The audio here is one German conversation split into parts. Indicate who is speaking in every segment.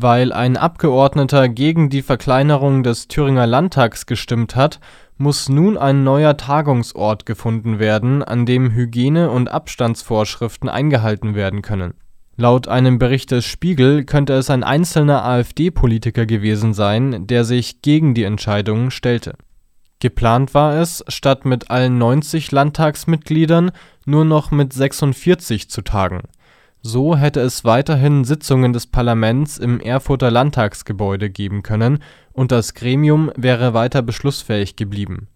Speaker 1: Weil ein Abgeordneter gegen die Verkleinerung des Thüringer Landtags gestimmt hat, muss nun ein neuer Tagungsort gefunden werden, an dem Hygiene und Abstandsvorschriften eingehalten werden können. Laut einem Bericht des Spiegel könnte es ein einzelner AfD-Politiker gewesen sein, der sich gegen die Entscheidung stellte. Geplant war es, statt mit allen 90 Landtagsmitgliedern nur noch mit 46 zu tagen. So hätte es weiterhin Sitzungen des Parlaments im Erfurter Landtagsgebäude geben können und das Gremium wäre weiter beschlussfähig geblieben.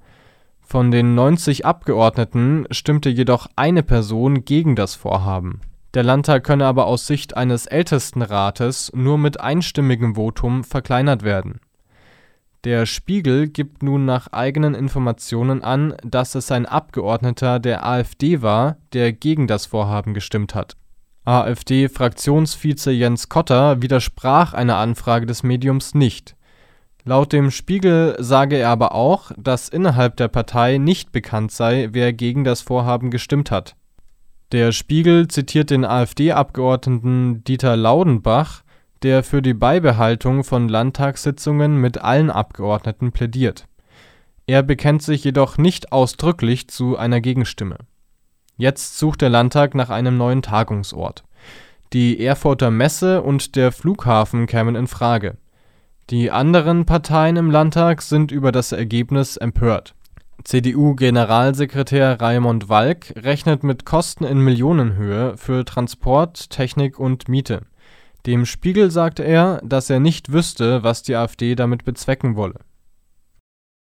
Speaker 1: Von den 90 Abgeordneten stimmte jedoch eine Person gegen das Vorhaben. Der Landtag könne aber aus Sicht eines Ältestenrates nur mit einstimmigem Votum verkleinert werden. Der Spiegel gibt nun nach eigenen Informationen an, dass es ein Abgeordneter der AfD war, der gegen das Vorhaben gestimmt hat. AfD-Fraktionsvize Jens Kotter widersprach einer Anfrage des Mediums nicht. Laut dem Spiegel sage er aber auch, dass innerhalb der Partei nicht bekannt sei, wer gegen das Vorhaben gestimmt hat. Der Spiegel zitiert den AfD-Abgeordneten Dieter Laudenbach, der für die Beibehaltung von Landtagssitzungen mit allen Abgeordneten plädiert. Er bekennt sich jedoch nicht ausdrücklich zu einer Gegenstimme. Jetzt sucht der Landtag nach einem neuen Tagungsort. Die Erfurter Messe und der Flughafen kämen in Frage. Die anderen Parteien im Landtag sind über das Ergebnis empört. CDU-Generalsekretär Raimund Walk rechnet mit Kosten in Millionenhöhe für Transport, Technik und Miete. Dem Spiegel sagte er, dass er nicht wüsste, was die AfD damit bezwecken wolle